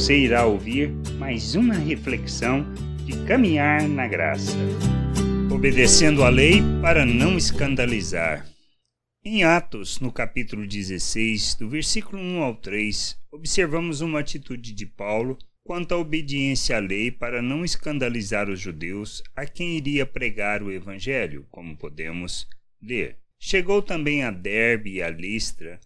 Você irá ouvir mais uma reflexão de caminhar na graça. Obedecendo a lei para não escandalizar. Em Atos, no capítulo 16, do versículo 1 ao 3, observamos uma atitude de Paulo quanto à obediência à lei para não escandalizar os judeus a quem iria pregar o evangelho, como podemos ler. Chegou também a Derbe e a Listra.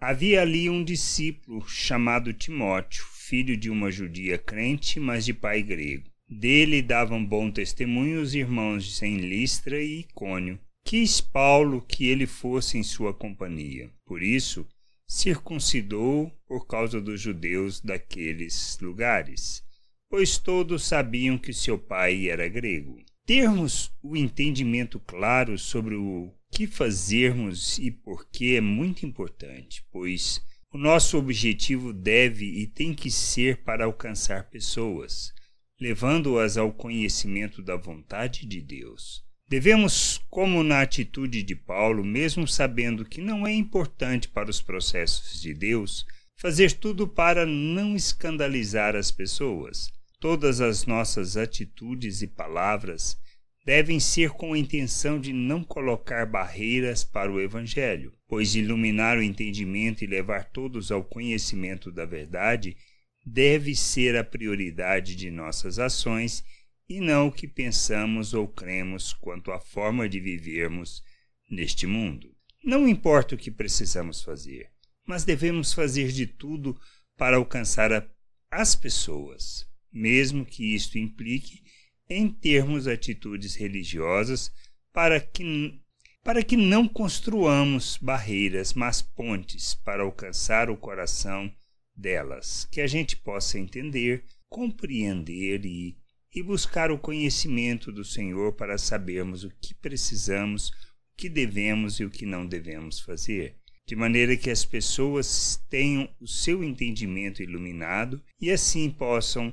Havia ali um discípulo chamado Timóteo, filho de uma judia crente, mas de pai grego. Dele davam bom testemunho os irmãos em Listra e Icônio. Quis Paulo que ele fosse em sua companhia. Por isso, circuncidou por causa dos judeus daqueles lugares, pois todos sabiam que seu pai era grego. Termos o entendimento claro sobre o que fazermos e por que é muito importante, pois o nosso objetivo deve e tem que ser para alcançar pessoas, levando-as ao conhecimento da vontade de Deus. Devemos, como na atitude de Paulo, mesmo sabendo que não é importante para os processos de Deus, fazer tudo para não escandalizar as pessoas. Todas as nossas atitudes e palavras devem ser com a intenção de não colocar barreiras para o Evangelho, pois iluminar o entendimento e levar todos ao conhecimento da verdade deve ser a prioridade de nossas ações e não o que pensamos ou cremos quanto à forma de vivermos neste mundo. Não importa o que precisamos fazer, mas devemos fazer de tudo para alcançar a, as pessoas, mesmo que isto implique em termos atitudes religiosas para que, para que não construamos barreiras, mas pontes para alcançar o coração delas, que a gente possa entender, compreender e, e buscar o conhecimento do Senhor para sabermos o que precisamos, o que devemos e o que não devemos fazer. De maneira que as pessoas tenham o seu entendimento iluminado e assim possam